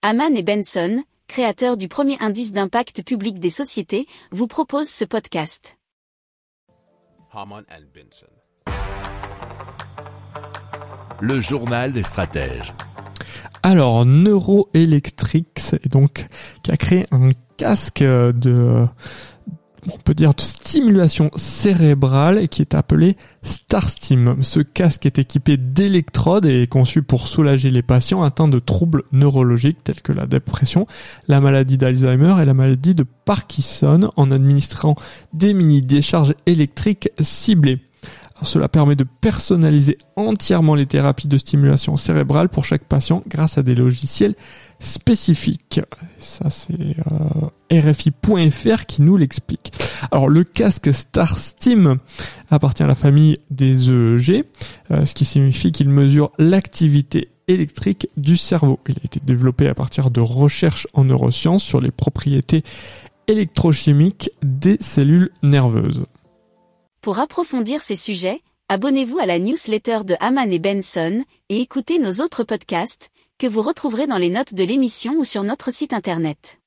Haman et Benson, créateurs du premier indice d'impact public des sociétés, vous proposent ce podcast. Haman and Benson. Le journal des stratèges. Alors, Neuroelectrics, est donc, qui a créé un casque de, peut dire de stimulation cérébrale qui est appelé StarStim. Ce casque est équipé d'électrodes et est conçu pour soulager les patients atteints de troubles neurologiques tels que la dépression, la maladie d'Alzheimer et la maladie de Parkinson en administrant des mini décharges électriques ciblées. Cela permet de personnaliser entièrement les thérapies de stimulation cérébrale pour chaque patient grâce à des logiciels spécifiques. Ça, c'est euh, RFI.fr qui nous l'explique. Alors, le casque StarSteam appartient à la famille des EEG, euh, ce qui signifie qu'il mesure l'activité électrique du cerveau. Il a été développé à partir de recherches en neurosciences sur les propriétés électrochimiques des cellules nerveuses. Pour approfondir ces sujets, abonnez-vous à la newsletter de Haman et Benson et écoutez nos autres podcasts que vous retrouverez dans les notes de l'émission ou sur notre site internet.